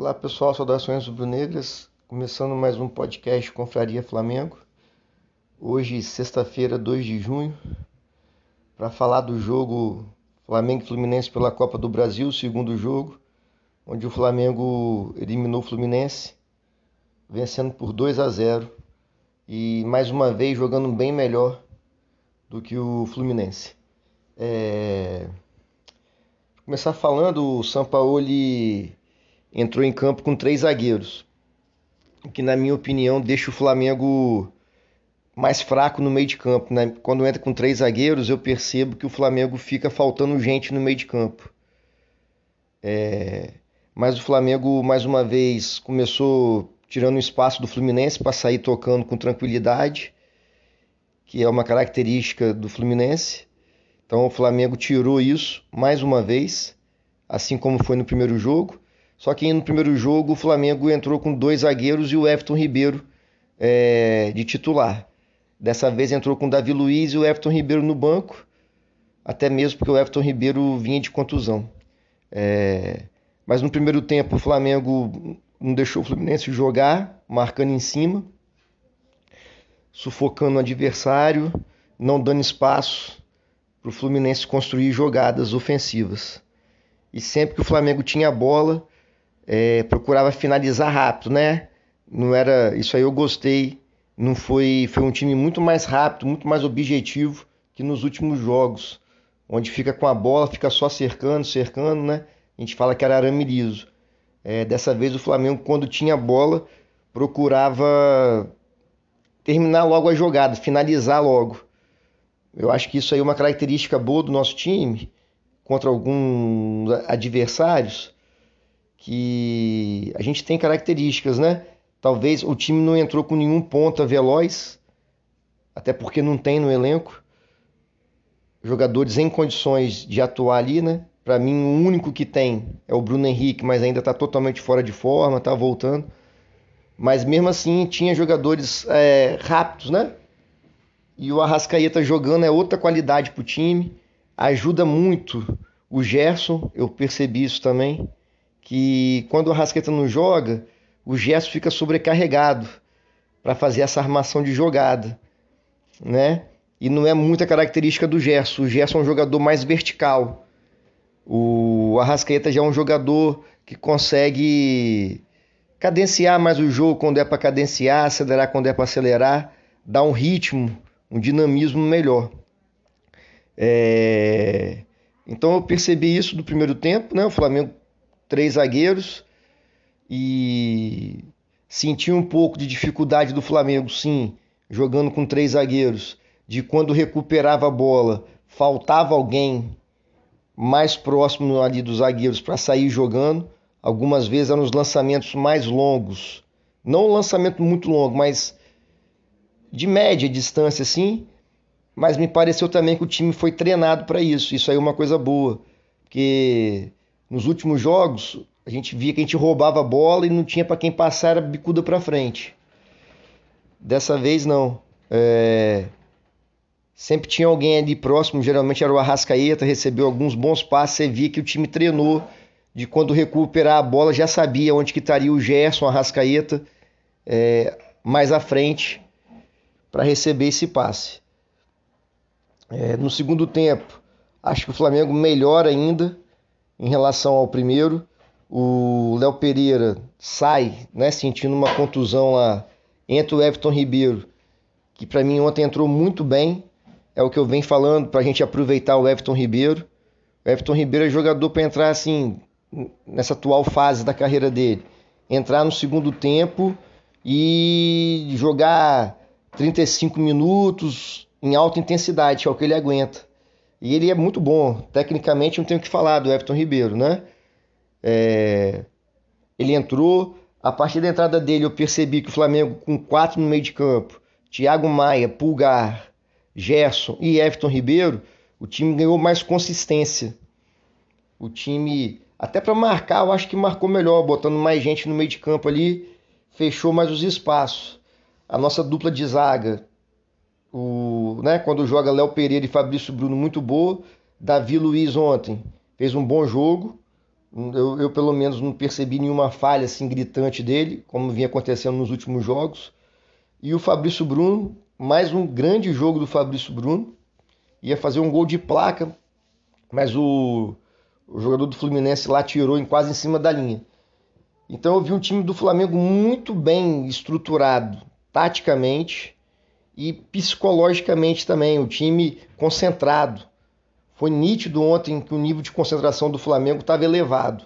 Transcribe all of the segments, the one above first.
Olá pessoal, saudações rubro-negras. Começando mais um podcast Confraria Flamengo. Hoje, sexta-feira, 2 de junho, para falar do jogo Flamengo e Fluminense pela Copa do Brasil, segundo jogo, onde o Flamengo eliminou o Fluminense, vencendo por 2 a 0 e mais uma vez jogando bem melhor do que o Fluminense. É... Vou começar falando, o Sampaoli entrou em campo com três zagueiros, o que na minha opinião deixa o Flamengo mais fraco no meio de campo. Né? Quando entra com três zagueiros, eu percebo que o Flamengo fica faltando gente no meio de campo. É... Mas o Flamengo, mais uma vez, começou tirando o espaço do Fluminense para sair tocando com tranquilidade, que é uma característica do Fluminense. Então o Flamengo tirou isso mais uma vez, assim como foi no primeiro jogo. Só que no primeiro jogo o Flamengo entrou com dois zagueiros e o Everton Ribeiro é, de titular. Dessa vez entrou com o Davi Luiz e o Everton Ribeiro no banco, até mesmo porque o Everton Ribeiro vinha de contusão. É, mas no primeiro tempo o Flamengo não deixou o Fluminense jogar, marcando em cima, sufocando o adversário, não dando espaço para o Fluminense construir jogadas ofensivas. E sempre que o Flamengo tinha a bola, é, procurava finalizar rápido, né? Não era isso aí eu gostei. Não foi foi um time muito mais rápido, muito mais objetivo que nos últimos jogos, onde fica com a bola, fica só cercando, cercando, né? A gente fala que era arame liso. É, dessa vez o Flamengo, quando tinha bola, procurava terminar logo a jogada, finalizar logo. Eu acho que isso aí é uma característica boa do nosso time contra alguns adversários que a gente tem características, né? Talvez o time não entrou com nenhum ponta veloz, até porque não tem no elenco jogadores em condições de atuar ali, né? Para mim, o único que tem é o Bruno Henrique, mas ainda está totalmente fora de forma, está voltando. Mas mesmo assim, tinha jogadores é, rápidos, né? E o Arrascaeta jogando é outra qualidade para o time. Ajuda muito o Gerson, eu percebi isso também. Que quando o Arrascaeta não joga, o Gerson fica sobrecarregado para fazer essa armação de jogada, né? E não é muita característica do Gerson. O Gerson é um jogador mais vertical. O Arrascaeta já é um jogador que consegue cadenciar mais o jogo quando é para cadenciar, acelerar quando é para acelerar, dar um ritmo, um dinamismo melhor. É... Então eu percebi isso do primeiro tempo, né? O Flamengo três zagueiros e senti um pouco de dificuldade do Flamengo, sim, jogando com três zagueiros, de quando recuperava a bola, faltava alguém mais próximo ali dos zagueiros para sair jogando. Algumas vezes eram os lançamentos mais longos. Não um lançamento muito longo, mas de média distância, assim. Mas me pareceu também que o time foi treinado para isso. Isso aí é uma coisa boa. Porque nos últimos jogos a gente via que a gente roubava a bola e não tinha para quem passar, era bicuda para frente. Dessa vez não. É... Sempre tinha alguém ali próximo, geralmente era o Arrascaeta, recebeu alguns bons passes, você via que o time treinou de quando recuperar a bola, já sabia onde que estaria o Gerson, o Arrascaeta, é, mais à frente para receber esse passe. É, no segundo tempo, acho que o Flamengo melhor ainda em relação ao primeiro. O Léo Pereira sai, né, sentindo uma contusão lá, entra o Everton Ribeiro, que para mim ontem entrou muito bem, é o que eu venho falando para a gente aproveitar o Everton Ribeiro. O Everton Ribeiro é jogador para entrar assim nessa atual fase da carreira dele, entrar no segundo tempo e jogar 35 minutos em alta intensidade, que é o que ele aguenta. E ele é muito bom, tecnicamente não tenho o que falar do Everton Ribeiro, né? É... Ele entrou, a partir da entrada dele eu percebi que o Flamengo com quatro no meio de campo, Thiago Maia, Pulgar, Gerson e Everton Ribeiro, o time ganhou mais consistência. O time, até para marcar, eu acho que marcou melhor, botando mais gente no meio de campo ali, fechou mais os espaços. A nossa dupla de zaga, o, né, quando joga Léo Pereira e Fabrício Bruno, muito boa. Davi Luiz ontem fez um bom jogo. Eu, eu, pelo menos não percebi nenhuma falha assim gritante dele, como vinha acontecendo nos últimos jogos. E o Fabrício Bruno, mais um grande jogo do Fabrício Bruno. Ia fazer um gol de placa, mas o, o jogador do Fluminense lá tirou em quase em cima da linha. Então eu vi um time do Flamengo muito bem estruturado, taticamente e psicologicamente também. O time concentrado. Foi nítido ontem que o nível de concentração do Flamengo estava elevado.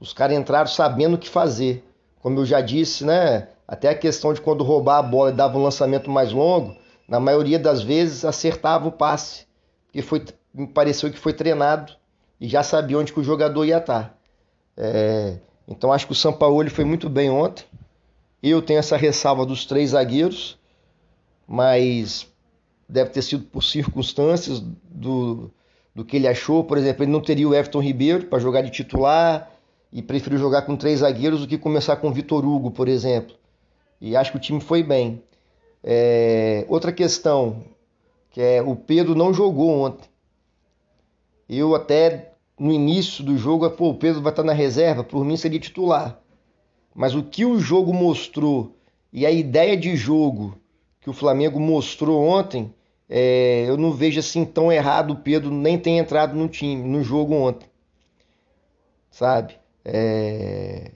Os caras entraram sabendo o que fazer. Como eu já disse, né? Até a questão de quando roubar a bola e dava um lançamento mais longo, na maioria das vezes acertava o passe. Porque foi, me pareceu que foi treinado e já sabia onde que o jogador ia estar. É, então acho que o Sampaoli foi muito bem ontem. Eu tenho essa ressalva dos três zagueiros, mas deve ter sido por circunstâncias do, do que ele achou. Por exemplo, ele não teria o Everton Ribeiro para jogar de titular e preferiu jogar com três zagueiros do que começar com o Vitor Hugo, por exemplo. E acho que o time foi bem. É, outra questão, que é o Pedro não jogou ontem. Eu até no início do jogo, pô, o Pedro vai estar na reserva, por mim seria titular. Mas o que o jogo mostrou e a ideia de jogo que o Flamengo mostrou ontem, é, eu não vejo assim tão errado o Pedro nem ter entrado no time, no jogo ontem. Sabe? É,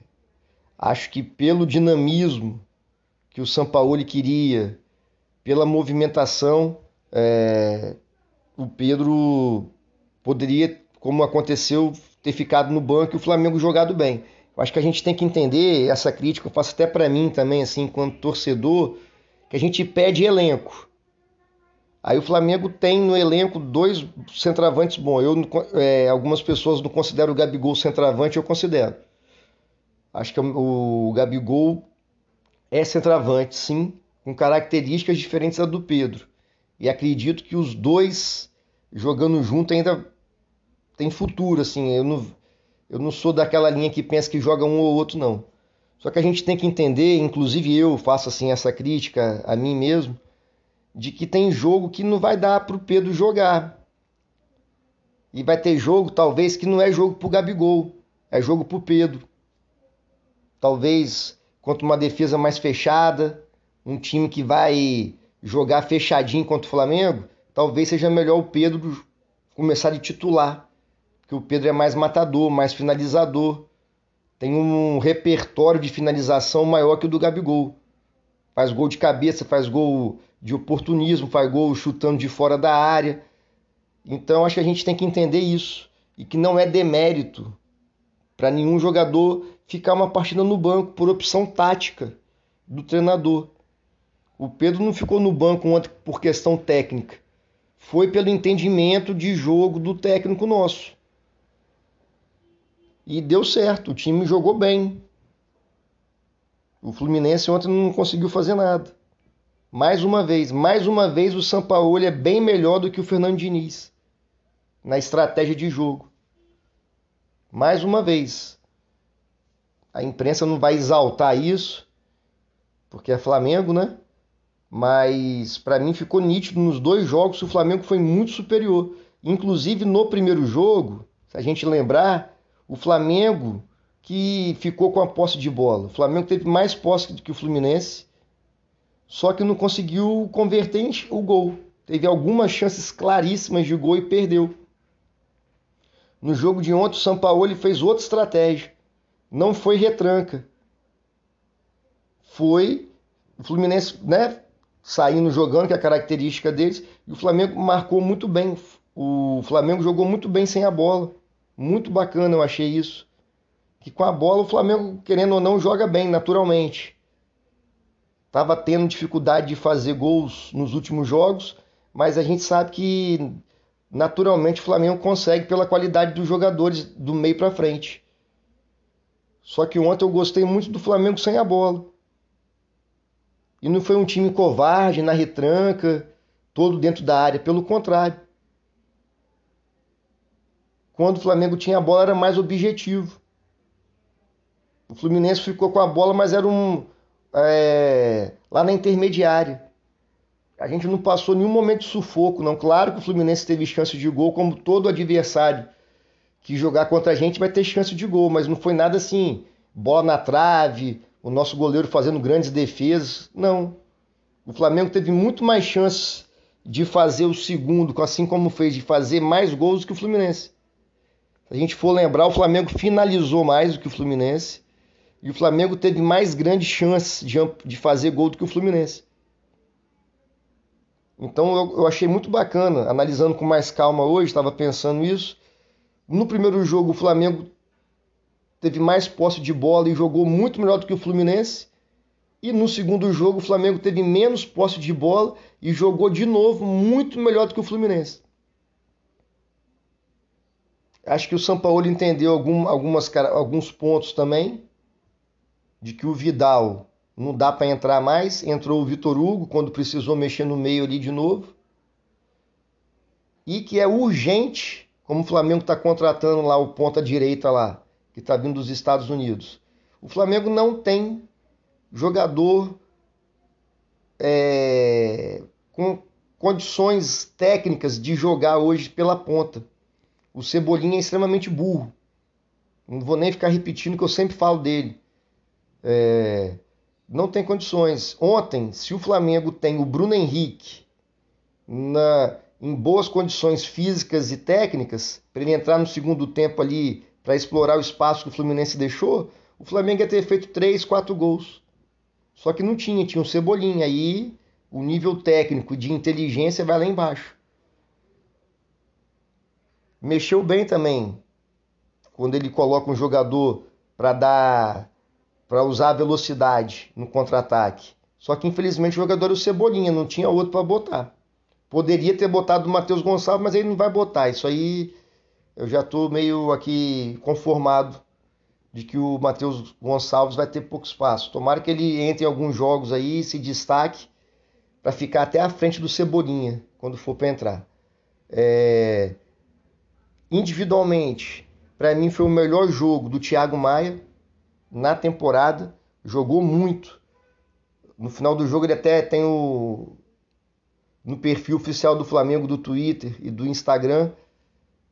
acho que pelo dinamismo que o Sampaoli queria, pela movimentação, é, o Pedro poderia como aconteceu ter ficado no banco e o Flamengo jogado bem. Acho que a gente tem que entender essa crítica, eu faço até para mim também, assim, enquanto torcedor, que a gente pede elenco. Aí o Flamengo tem no elenco dois centravantes bons. Eu, é, algumas pessoas não consideram o Gabigol centravante, eu considero. Acho que o, Gabigol é centravante, sim, com características diferentes da do Pedro. E acredito que os dois jogando junto ainda tem futuro, assim. Eu não, eu não sou daquela linha que pensa que joga um ou outro, não. Só que a gente tem que entender, inclusive eu faço assim essa crítica a mim mesmo, de que tem jogo que não vai dar para o Pedro jogar. E vai ter jogo, talvez, que não é jogo para o Gabigol, é jogo para o Pedro. Talvez contra uma defesa mais fechada, um time que vai jogar fechadinho contra o Flamengo, talvez seja melhor o Pedro começar de titular que o Pedro é mais matador, mais finalizador. Tem um repertório de finalização maior que o do Gabigol. Faz gol de cabeça, faz gol de oportunismo, faz gol chutando de fora da área. Então acho que a gente tem que entender isso e que não é demérito para nenhum jogador ficar uma partida no banco por opção tática do treinador. O Pedro não ficou no banco ontem por questão técnica. Foi pelo entendimento de jogo do técnico nosso. E deu certo, o time jogou bem. O Fluminense ontem não conseguiu fazer nada. Mais uma vez, mais uma vez o Sampaoli é bem melhor do que o Fernando Diniz na estratégia de jogo. Mais uma vez. A imprensa não vai exaltar isso, porque é Flamengo, né? Mas para mim ficou nítido nos dois jogos o Flamengo foi muito superior. Inclusive no primeiro jogo, se a gente lembrar, o Flamengo que ficou com a posse de bola. O Flamengo teve mais posse do que o Fluminense, só que não conseguiu converter o gol. Teve algumas chances claríssimas de gol e perdeu. No jogo de ontem, o São Paulo fez outra estratégia. Não foi retranca. Foi o Fluminense, né, saindo jogando, que é a característica deles, e o Flamengo marcou muito bem. O Flamengo jogou muito bem sem a bola. Muito bacana eu achei isso. Que com a bola o Flamengo, querendo ou não, joga bem naturalmente. Estava tendo dificuldade de fazer gols nos últimos jogos, mas a gente sabe que naturalmente o Flamengo consegue pela qualidade dos jogadores do meio para frente. Só que ontem eu gostei muito do Flamengo sem a bola. E não foi um time covarde na retranca, todo dentro da área, pelo contrário quando o Flamengo tinha a bola era mais objetivo. O Fluminense ficou com a bola, mas era um. É, lá na intermediária. A gente não passou nenhum momento de sufoco, não. Claro que o Fluminense teve chance de gol, como todo adversário que jogar contra a gente vai ter chance de gol, mas não foi nada assim, bola na trave, o nosso goleiro fazendo grandes defesas. Não. O Flamengo teve muito mais chances de fazer o segundo, assim como fez, de fazer mais gols do que o Fluminense. Se a gente for lembrar, o Flamengo finalizou mais do que o Fluminense. E o Flamengo teve mais grandes chances de, de fazer gol do que o Fluminense. Então eu, eu achei muito bacana, analisando com mais calma hoje, estava pensando isso. No primeiro jogo, o Flamengo teve mais posse de bola e jogou muito melhor do que o Fluminense. E no segundo jogo, o Flamengo teve menos posse de bola e jogou de novo muito melhor do que o Fluminense. Acho que o São Paulo entendeu algum, algumas, alguns pontos também, de que o Vidal não dá para entrar mais. Entrou o Vitor Hugo quando precisou mexer no meio ali de novo. E que é urgente como o Flamengo está contratando lá o ponta direita lá, que está vindo dos Estados Unidos. O Flamengo não tem jogador é, com condições técnicas de jogar hoje pela ponta. O Cebolinha é extremamente burro. Não vou nem ficar repetindo que eu sempre falo dele. É, não tem condições. Ontem, se o Flamengo tem o Bruno Henrique na, em boas condições físicas e técnicas, para ele entrar no segundo tempo ali para explorar o espaço que o Fluminense deixou, o Flamengo ia ter feito 3, 4 gols. Só que não tinha, tinha um Cebolinha. Aí o nível técnico de inteligência vai lá embaixo. Mexeu bem também quando ele coloca um jogador para dar para usar a velocidade no contra-ataque. Só que infelizmente o jogador era o Cebolinha, não tinha outro para botar. Poderia ter botado o Matheus Gonçalves, mas ele não vai botar. Isso aí eu já estou meio aqui conformado de que o Matheus Gonçalves vai ter pouco espaço. Tomara que ele entre em alguns jogos aí se destaque para ficar até à frente do Cebolinha quando for para entrar. É... Individualmente, para mim foi o melhor jogo do Thiago Maia na temporada. Jogou muito. No final do jogo ele até tem o no perfil oficial do Flamengo do Twitter e do Instagram,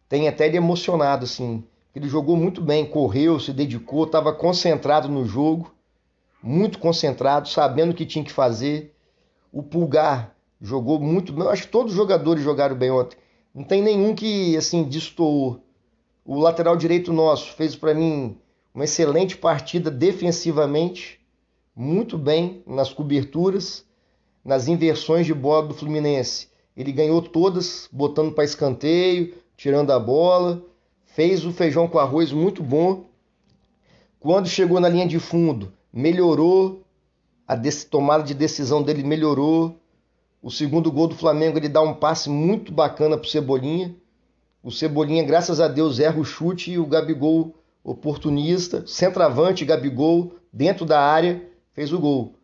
tem até ele emocionado assim. Ele jogou muito bem, correu, se dedicou, estava concentrado no jogo, muito concentrado, sabendo o que tinha que fazer. O Pulgar jogou muito bem. Acho que todos os jogadores jogaram bem ontem. Não tem nenhum que assim destoou. O lateral direito nosso fez para mim uma excelente partida defensivamente, muito bem nas coberturas nas inversões de bola do Fluminense. Ele ganhou todas, botando para escanteio, tirando a bola, fez o feijão com arroz muito bom. Quando chegou na linha de fundo, melhorou, a tomada de decisão dele melhorou. O segundo gol do Flamengo, ele dá um passe muito bacana pro Cebolinha. O Cebolinha, graças a Deus, erra o chute e o Gabigol, oportunista, centroavante, Gabigol, dentro da área, fez o gol.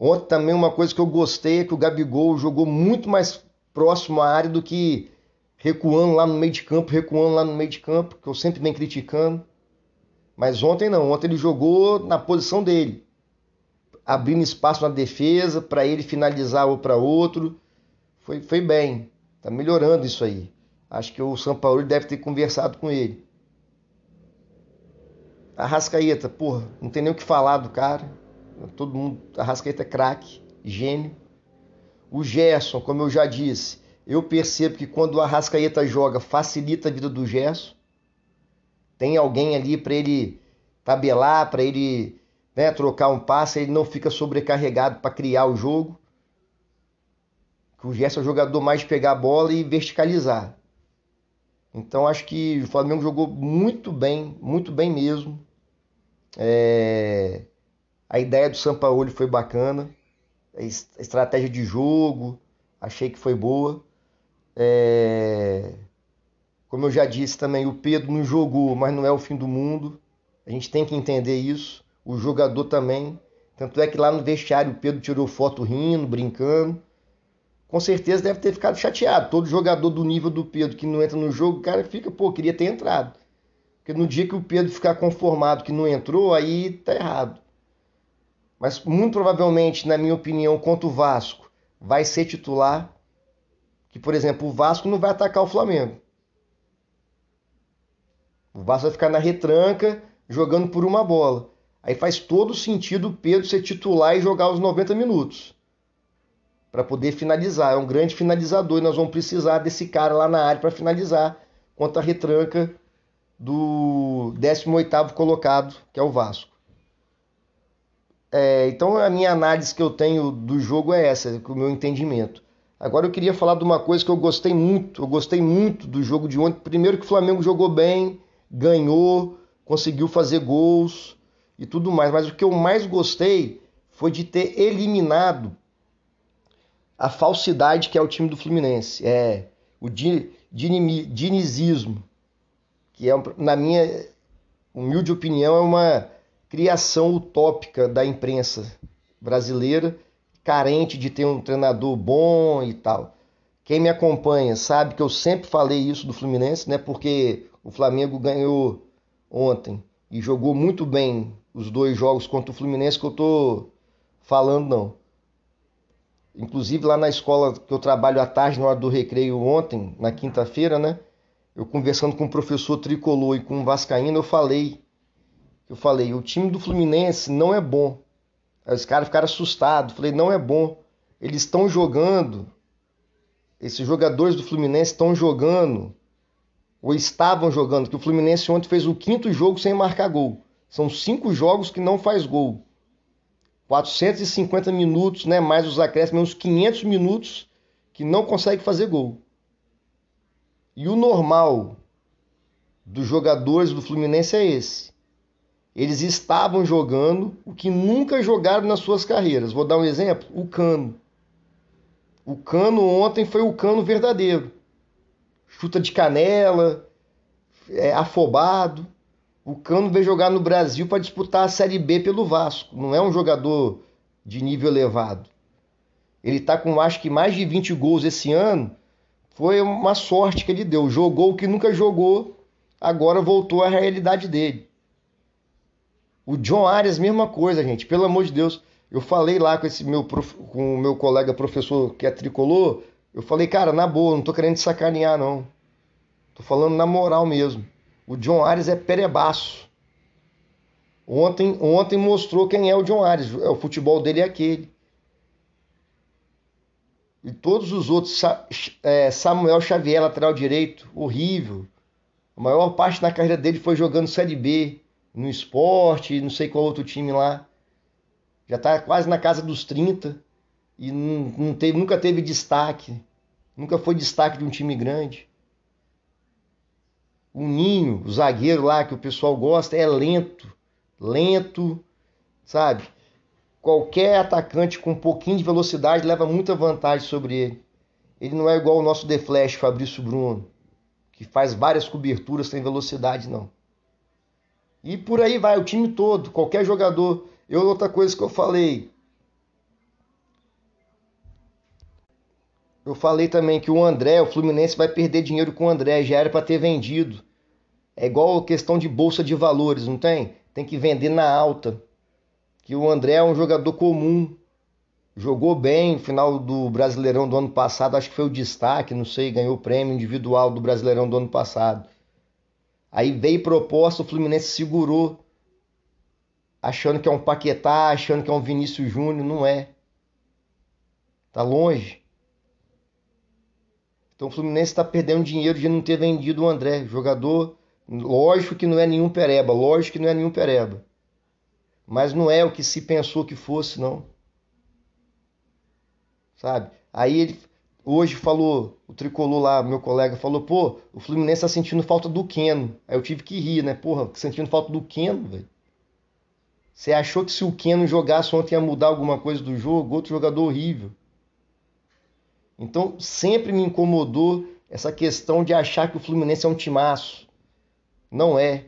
Ontem também uma coisa que eu gostei é que o Gabigol jogou muito mais próximo à área do que recuando lá no meio de campo, recuando lá no meio de campo, que eu sempre venho criticando. Mas ontem não, ontem ele jogou na posição dele, abrindo espaço na defesa para ele finalizar ou para outro. Foi, foi bem, tá melhorando isso aí. Acho que o São Paulo deve ter conversado com ele. A Rascaeta, porra, não tem nem o que falar do cara. Todo mundo, Arrascaeta é craque, gênio. O Gerson, como eu já disse, eu percebo que quando o Arrascaeta joga, facilita a vida do Gerson. Tem alguém ali para ele tabelar, para ele né, trocar um passe, ele não fica sobrecarregado para criar o jogo. O Gerson é o jogador mais pegar a bola e verticalizar. Então acho que o Flamengo jogou muito bem, muito bem mesmo. É... A ideia do Sampaoli foi bacana, a estratégia de jogo, achei que foi boa. É... Como eu já disse também, o Pedro não jogou, mas não é o fim do mundo. A gente tem que entender isso. O jogador também. Tanto é que lá no vestiário o Pedro tirou foto rindo, brincando. Com certeza deve ter ficado chateado. Todo jogador do nível do Pedro que não entra no jogo, o cara fica, pô, queria ter entrado. Porque no dia que o Pedro ficar conformado que não entrou, aí tá errado mas muito provavelmente, na minha opinião, contra o Vasco, vai ser titular. Que, por exemplo, o Vasco não vai atacar o Flamengo. O Vasco vai ficar na retranca jogando por uma bola. Aí faz todo sentido o Pedro ser titular e jogar os 90 minutos. Para poder finalizar. É um grande finalizador e nós vamos precisar desse cara lá na área para finalizar contra a retranca do 18º colocado, que é o Vasco. É, então a minha análise que eu tenho do jogo é essa, o meu entendimento. Agora eu queria falar de uma coisa que eu gostei muito, eu gostei muito do jogo de ontem. Primeiro que o Flamengo jogou bem, ganhou, conseguiu fazer gols e tudo mais. Mas o que eu mais gostei foi de ter eliminado a falsidade que é o time do Fluminense. É o dinizismo que é, na minha humilde opinião, é uma criação utópica da imprensa brasileira, carente de ter um treinador bom e tal. Quem me acompanha sabe que eu sempre falei isso do Fluminense, né? Porque o Flamengo ganhou ontem e jogou muito bem os dois jogos contra o Fluminense que eu tô falando não. Inclusive lá na escola que eu trabalho à tarde na hora do recreio ontem, na quinta-feira, né? eu conversando com o professor Tricolor e com o Vascaíno, eu falei, eu falei, o time do Fluminense não é bom. Aí os caras ficaram assustados, falei, não é bom. Eles estão jogando, esses jogadores do Fluminense estão jogando, ou estavam jogando, que o Fluminense ontem fez o quinto jogo sem marcar gol. São cinco jogos que não faz gol. 450 minutos, né, mais os acréscimos, uns 500 minutos que não consegue fazer gol. E o normal dos jogadores do Fluminense é esse. Eles estavam jogando o que nunca jogaram nas suas carreiras. Vou dar um exemplo: o Cano. O Cano ontem foi o Cano verdadeiro. Chuta de canela, é afobado. O Cano veio jogar no Brasil para disputar a Série B pelo Vasco. Não é um jogador de nível elevado. Ele está com acho que mais de 20 gols esse ano foi uma sorte que ele deu. Jogou o que nunca jogou, agora voltou à realidade dele. O John Arias, mesma coisa, gente. Pelo amor de Deus. Eu falei lá com esse meu com o meu colega professor que é tricolor. Eu falei, cara, na boa, não tô querendo sacanear, não. Tô falando na moral mesmo. O John Arias é perebaço. Ontem, ontem mostrou quem é o John Arias. O futebol dele é aquele. E todos os outros, é, Samuel Xavier, lateral direito, horrível. A maior parte da carreira dele foi jogando Série B, no esporte, não sei qual outro time lá. Já está quase na casa dos 30 e não, não teve, nunca teve destaque. Nunca foi destaque de um time grande. O Ninho, o zagueiro lá que o pessoal gosta, é lento. Lento, sabe? Qualquer atacante com um pouquinho de velocidade leva muita vantagem sobre ele. Ele não é igual o nosso The Flash, Fabrício Bruno, que faz várias coberturas sem velocidade, não. E por aí vai, o time todo, qualquer jogador. Eu, outra coisa que eu falei. Eu falei também que o André, o Fluminense vai perder dinheiro com o André, já era para ter vendido. É igual a questão de bolsa de valores, não tem? Tem que vender na alta que o André é um jogador comum, jogou bem no final do Brasileirão do ano passado, acho que foi o destaque, não sei, ganhou o prêmio individual do Brasileirão do ano passado. Aí veio proposta, o Fluminense segurou, achando que é um Paquetá, achando que é um Vinícius Júnior, não é. Tá longe. Então o Fluminense está perdendo dinheiro de não ter vendido o André, jogador. Lógico que não é nenhum pereba, lógico que não é nenhum pereba mas não é o que se pensou que fosse, não. Sabe? Aí ele hoje falou, o tricolor lá, meu colega, falou, pô, o Fluminense tá sentindo falta do Keno. Aí eu tive que rir, né? Porra, sentindo falta do Keno, velho. Você achou que se o Keno jogasse ontem ia mudar alguma coisa do jogo? Outro jogador horrível. Então sempre me incomodou essa questão de achar que o Fluminense é um timaço. Não é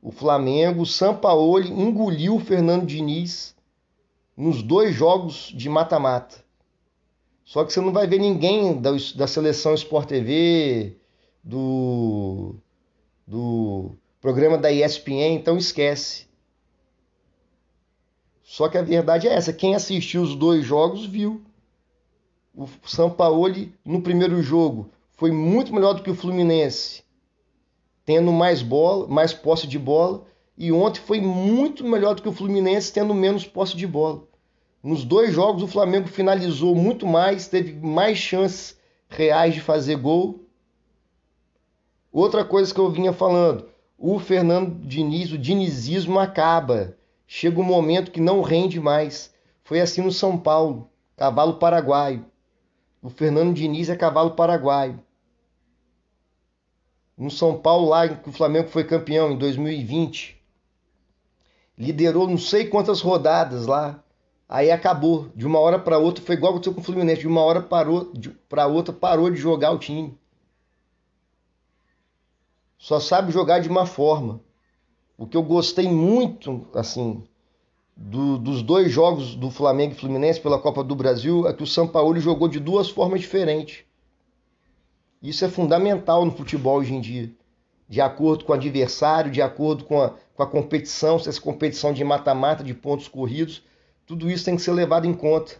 o Flamengo, o Sampaoli engoliu o Fernando Diniz nos dois jogos de mata-mata. Só que você não vai ver ninguém da, da seleção Sport TV, do, do programa da ESPN, então esquece. Só que a verdade é essa: quem assistiu os dois jogos viu. O Sampaoli, no primeiro jogo, foi muito melhor do que o Fluminense tendo mais bola, mais posse de bola, e ontem foi muito melhor do que o Fluminense tendo menos posse de bola. Nos dois jogos o Flamengo finalizou muito mais, teve mais chances reais de fazer gol. Outra coisa que eu vinha falando, o Fernando Diniz, o dinizismo acaba. Chega um momento que não rende mais. Foi assim no São Paulo, cavalo paraguaio. O Fernando Diniz é cavalo paraguaio. No São Paulo, lá que o Flamengo foi campeão em 2020, liderou não sei quantas rodadas lá. Aí acabou. De uma hora para outra, foi igual aconteceu com o Fluminense. De uma hora para outra parou de jogar o time. Só sabe jogar de uma forma. O que eu gostei muito, assim, do, dos dois jogos do Flamengo e Fluminense pela Copa do Brasil é que o Sampaoli jogou de duas formas diferentes. Isso é fundamental no futebol hoje em dia. De acordo com o adversário, de acordo com a, com a competição, se essa competição de mata-mata, de pontos corridos, tudo isso tem que ser levado em conta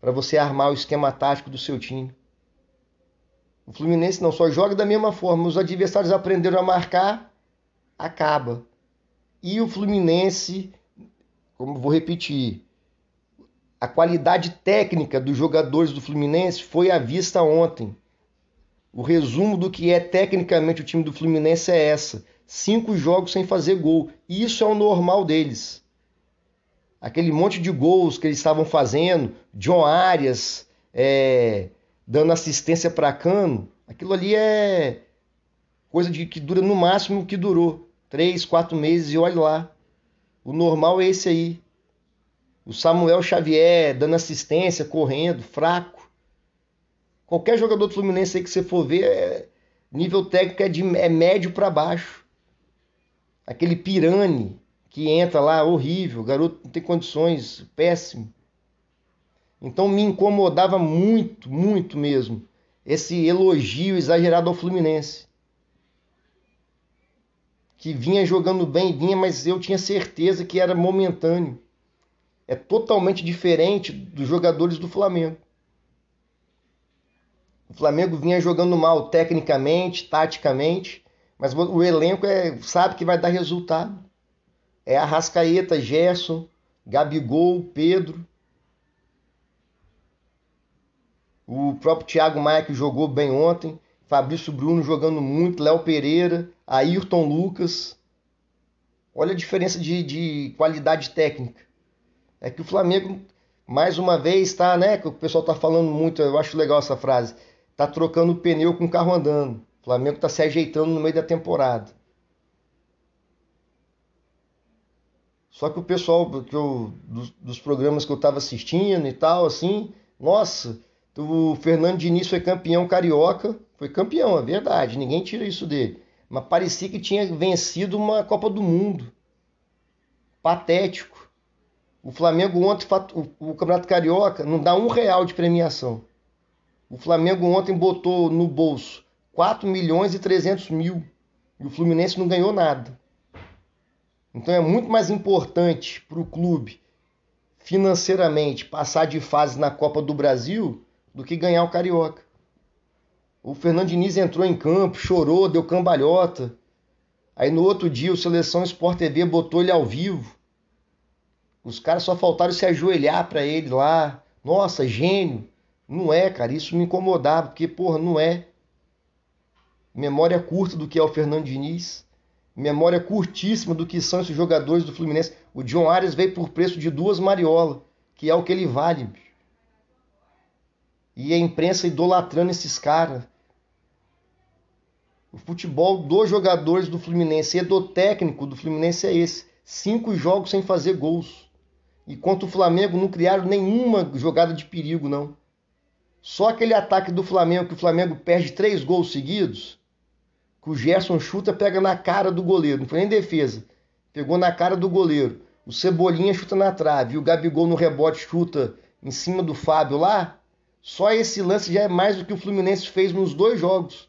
para você armar o esquema tático do seu time. O Fluminense não só joga da mesma forma, os adversários aprenderam a marcar, acaba. E o Fluminense, como vou repetir, a qualidade técnica dos jogadores do Fluminense foi à vista ontem. O resumo do que é tecnicamente o time do Fluminense é essa: cinco jogos sem fazer gol. E isso é o normal deles. Aquele monte de gols que eles estavam fazendo, John Arias é, dando assistência para Cano, aquilo ali é coisa de que dura no máximo o que durou três, quatro meses e olha lá. O normal é esse aí. O Samuel Xavier dando assistência, correndo, fraco. Qualquer jogador do Fluminense aí que você for ver, é, nível técnico é, de, é médio para baixo. Aquele Pirani que entra lá, horrível, garoto não tem condições, péssimo. Então me incomodava muito, muito mesmo, esse elogio exagerado ao Fluminense. Que vinha jogando bem, vinha, mas eu tinha certeza que era momentâneo. É totalmente diferente dos jogadores do Flamengo. O Flamengo vinha jogando mal tecnicamente, taticamente, mas o elenco é, sabe que vai dar resultado. É Arrascaeta, Gerson, Gabigol, Pedro. O próprio Thiago Maia que jogou bem ontem. Fabrício Bruno jogando muito. Léo Pereira, Ayrton Lucas. Olha a diferença de, de qualidade técnica. É que o Flamengo, mais uma vez, está, né? Que o pessoal está falando muito, eu acho legal essa frase tá trocando pneu com o carro andando. O Flamengo tá se ajeitando no meio da temporada. Só que o pessoal que eu, dos, dos programas que eu estava assistindo e tal, assim, nossa, o Fernando Diniz foi campeão carioca, foi campeão, é verdade, ninguém tira isso dele. Mas parecia que tinha vencido uma Copa do Mundo. Patético. O Flamengo ontem, o Campeonato Carioca, não dá um real de premiação. O Flamengo ontem botou no bolso 4 milhões e 300 mil e o Fluminense não ganhou nada. Então é muito mais importante para o clube financeiramente passar de fase na Copa do Brasil do que ganhar o Carioca. O Fernando Diniz entrou em campo, chorou, deu cambalhota. Aí no outro dia o Seleção Sport TV botou ele ao vivo. Os caras só faltaram se ajoelhar para ele lá. Nossa, gênio. Não é, cara, isso me incomodava, porque, porra, não é. Memória curta do que é o Fernando Diniz. Memória curtíssima do que são esses jogadores do Fluminense. O John Arias veio por preço de duas mariolas, que é o que ele vale. E a imprensa idolatrando esses caras. O futebol dos jogadores do Fluminense e do técnico do Fluminense é esse. Cinco jogos sem fazer gols. Enquanto o Flamengo não criaram nenhuma jogada de perigo, não. Só aquele ataque do Flamengo, que o Flamengo perde três gols seguidos, que o Gerson chuta, pega na cara do goleiro. Não foi nem defesa. Pegou na cara do goleiro. O Cebolinha chuta na trave. E o Gabigol no rebote chuta em cima do Fábio lá. Só esse lance já é mais do que o Fluminense fez nos dois jogos.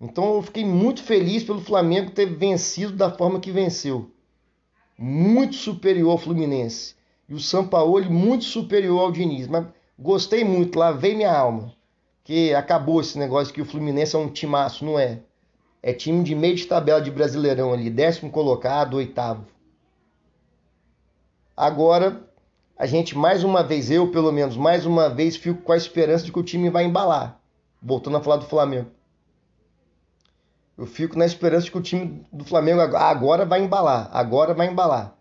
Então eu fiquei muito feliz pelo Flamengo ter vencido da forma que venceu. Muito superior ao Fluminense e o Sampaoli muito superior ao Diniz. Mas gostei muito, lavei minha alma. que acabou esse negócio que o Fluminense é um timaço, não é. É time de meio de tabela de Brasileirão ali, décimo colocado, oitavo. Agora, a gente mais uma vez, eu pelo menos, mais uma vez fico com a esperança de que o time vai embalar. Voltando a falar do Flamengo. Eu fico na esperança de que o time do Flamengo agora vai embalar, agora vai embalar.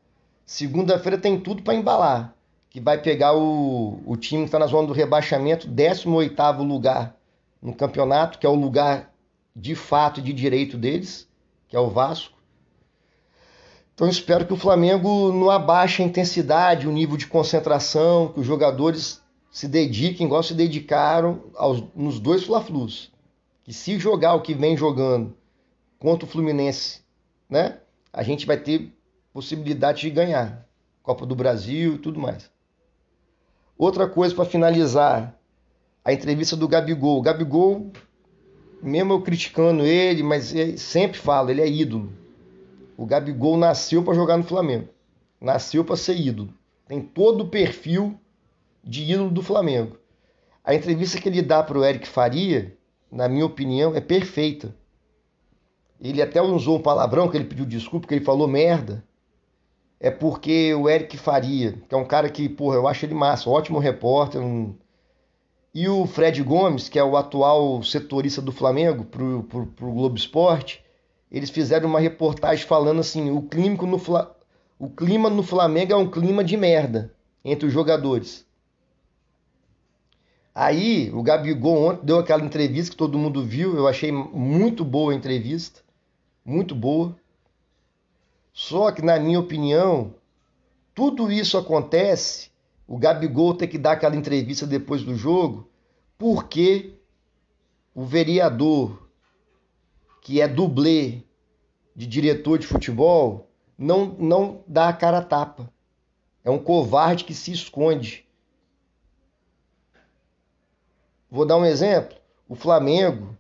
Segunda-feira tem tudo para embalar, que vai pegar o, o time que está na zona do rebaixamento, 18º lugar no campeonato, que é o lugar de fato e de direito deles, que é o Vasco. Então espero que o Flamengo não abaixe a intensidade, o nível de concentração, que os jogadores se dediquem igual se dedicaram aos, nos dois Fla-Flus. Que se jogar o que vem jogando contra o Fluminense, né? A gente vai ter possibilidade de ganhar. Copa do Brasil e tudo mais. Outra coisa para finalizar, a entrevista do Gabigol. O Gabigol, mesmo eu criticando ele, mas sempre falo, ele é ídolo. O Gabigol nasceu para jogar no Flamengo. Nasceu para ser ídolo. Tem todo o perfil de ídolo do Flamengo. A entrevista que ele dá para o Eric Faria, na minha opinião, é perfeita. Ele até usou um palavrão que ele pediu desculpa, que ele falou merda. É porque o Eric Faria, que é um cara que, porra, eu acho ele massa, ótimo repórter. Um... E o Fred Gomes, que é o atual setorista do Flamengo pro, pro, pro Globo Esporte, eles fizeram uma reportagem falando assim: o, clínico no Fla... o clima no Flamengo é um clima de merda entre os jogadores. Aí o Gabigol ontem deu aquela entrevista que todo mundo viu, eu achei muito boa a entrevista muito boa. Só que, na minha opinião, tudo isso acontece. O Gabigol tem que dar aquela entrevista depois do jogo, porque o vereador, que é dublê de diretor de futebol, não, não dá a cara a tapa. É um covarde que se esconde. Vou dar um exemplo. O Flamengo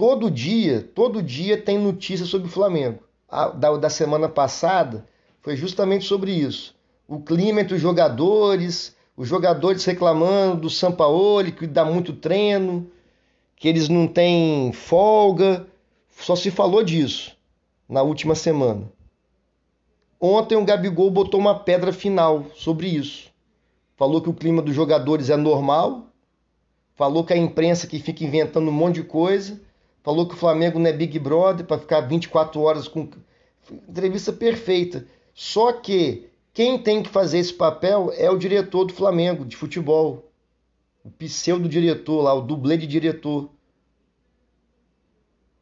Todo dia, todo dia tem notícia sobre o Flamengo. Da, da semana passada foi justamente sobre isso. O clima entre os jogadores, os jogadores reclamando do Sampaoli, que dá muito treino, que eles não têm folga. Só se falou disso na última semana. Ontem o Gabigol botou uma pedra final sobre isso. Falou que o clima dos jogadores é normal, falou que a imprensa que fica inventando um monte de coisa Falou que o Flamengo não é Big Brother para ficar 24 horas com. Entrevista perfeita. Só que quem tem que fazer esse papel é o diretor do Flamengo de futebol. O pseudo diretor lá, o dublê de diretor.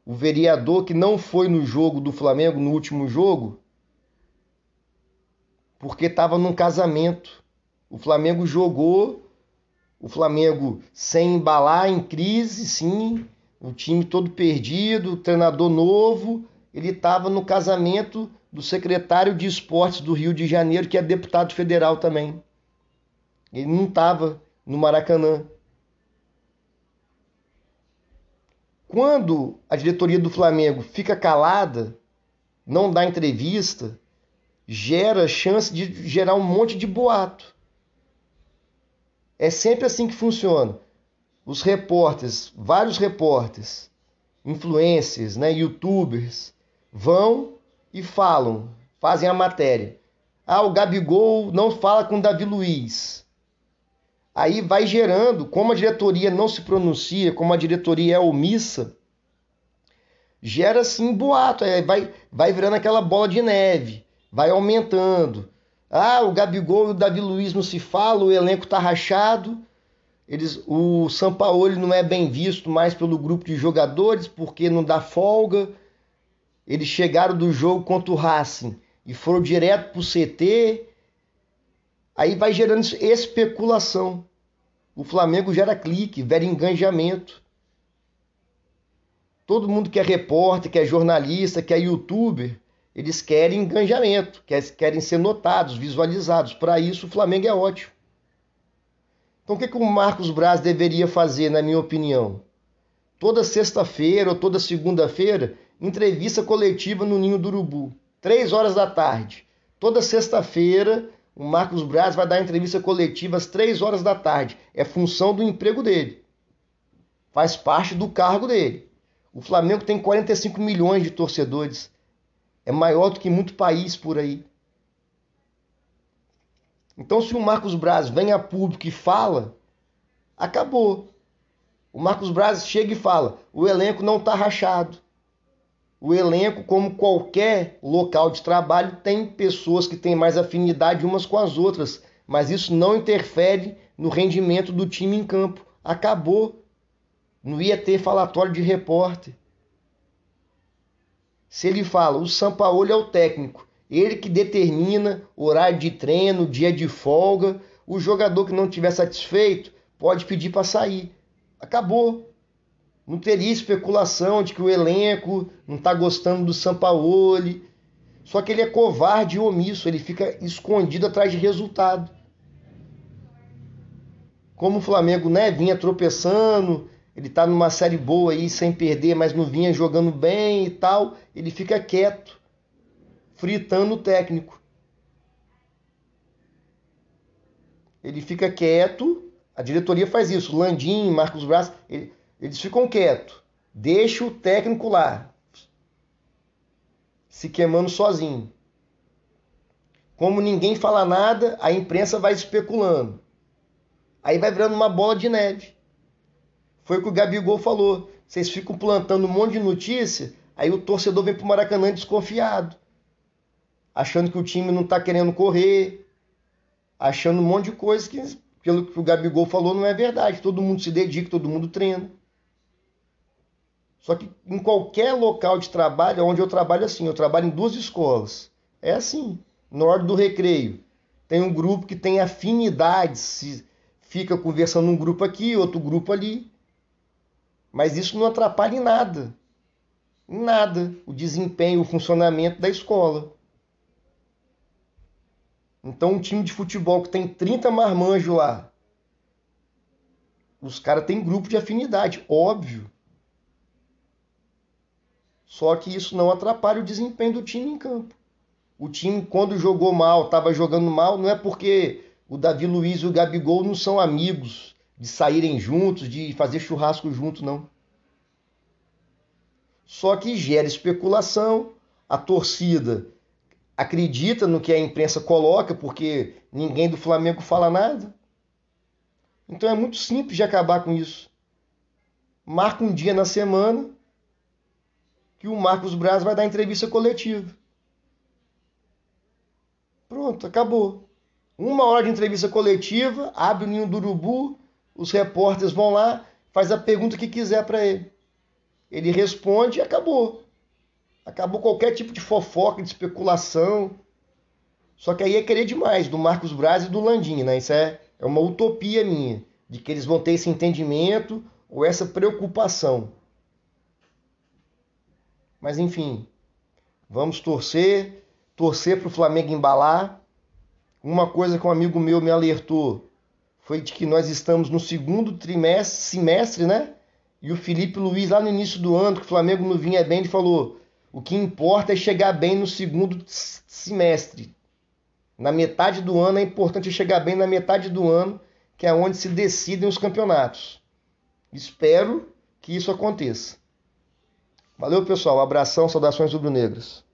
O vereador que não foi no jogo do Flamengo, no último jogo, porque estava num casamento. O Flamengo jogou, o Flamengo sem embalar, em crise, sim, o time todo perdido, treinador novo, ele estava no casamento do secretário de esportes do Rio de Janeiro, que é deputado federal também. Ele não estava no Maracanã. Quando a diretoria do Flamengo fica calada, não dá entrevista, gera chance de gerar um monte de boato. É sempre assim que funciona os repórteres, vários repórteres, influencers, né, youtubers, vão e falam, fazem a matéria. Ah, o Gabigol não fala com o Davi Luiz. Aí vai gerando, como a diretoria não se pronuncia, como a diretoria é omissa, gera assim boato, aí vai, vai virando aquela bola de neve, vai aumentando. Ah, o Gabigol e o Davi Luiz não se falam, o elenco tá rachado eles, o Sampaoli não é bem visto mais pelo grupo de jogadores porque não dá folga. Eles chegaram do jogo contra o Racing e foram direto para o CT. Aí vai gerando especulação. O Flamengo gera clique, gera engajamento. Todo mundo que é repórter, que é jornalista, que é youtuber, eles querem engajamento, querem ser notados, visualizados. Para isso, o Flamengo é ótimo. Então o que, que o Marcos Braz deveria fazer, na minha opinião? Toda sexta-feira ou toda segunda-feira, entrevista coletiva no Ninho do Urubu. Três horas da tarde. Toda sexta-feira, o Marcos Braz vai dar entrevista coletiva às três horas da tarde. É função do emprego dele. faz parte do cargo dele. O Flamengo tem 45 milhões de torcedores. É maior do que muito país por aí. Então, se o Marcos Braz vem a público e fala, acabou. O Marcos Braz chega e fala: o elenco não está rachado. O elenco, como qualquer local de trabalho, tem pessoas que têm mais afinidade umas com as outras, mas isso não interfere no rendimento do time em campo. Acabou. Não ia ter falatório de repórter. Se ele fala, o Sampaoli é o técnico, ele que determina horário de treino, dia de folga, o jogador que não estiver satisfeito pode pedir para sair. Acabou. Não teria especulação de que o elenco não está gostando do Sampaoli. Só que ele é covarde e omisso, ele fica escondido atrás de resultado. Como o Flamengo né, vinha tropeçando, ele está numa série boa aí sem perder, mas não vinha jogando bem e tal, ele fica quieto, fritando o técnico. Ele fica quieto, a diretoria faz isso, Landim, Marcos Braz, ele, eles ficam quietos, deixa o técnico lá, se queimando sozinho. Como ninguém fala nada, a imprensa vai especulando. Aí vai virando uma bola de neve. Foi o que o Gabigol falou. Vocês ficam plantando um monte de notícia, aí o torcedor vem pro Maracanã desconfiado. Achando que o time não tá querendo correr, achando um monte de coisa que, pelo que o Gabigol falou, não é verdade. Todo mundo se dedica, todo mundo treina. Só que em qualquer local de trabalho, onde eu trabalho assim, eu trabalho em duas escolas. É assim, na hora do recreio. Tem um grupo que tem afinidades, fica conversando um grupo aqui, outro grupo ali. Mas isso não atrapalha em nada. Em nada o desempenho, o funcionamento da escola. Então, um time de futebol que tem 30 marmanjos lá, os caras têm grupo de afinidade, óbvio. Só que isso não atrapalha o desempenho do time em campo. O time, quando jogou mal, estava jogando mal, não é porque o Davi Luiz e o Gabigol não são amigos de saírem juntos, de fazer churrasco juntos, não. Só que gera especulação, a torcida acredita no que a imprensa coloca, porque ninguém do Flamengo fala nada. Então é muito simples de acabar com isso. Marca um dia na semana que o Marcos Braz vai dar entrevista coletiva. Pronto, acabou. Uma hora de entrevista coletiva, abre o ninho do urubu, os repórteres vão lá, faz a pergunta que quiser para ele. Ele responde e acabou. Acabou qualquer tipo de fofoca, de especulação. Só que aí é querer demais do Marcos Braz e do Landim, né? Isso é, é uma utopia minha, de que eles vão ter esse entendimento ou essa preocupação. Mas enfim, vamos torcer, torcer para o Flamengo embalar, uma coisa que um amigo meu me alertou foi de que nós estamos no segundo trimestre, semestre, né? E o Felipe Luiz, lá no início do ano, que o Flamengo não vinha bem, ele falou: o que importa é chegar bem no segundo semestre. Na metade do ano é importante chegar bem na metade do ano, que é onde se decidem os campeonatos. Espero que isso aconteça. Valeu, pessoal. abração, saudações rubro-negras.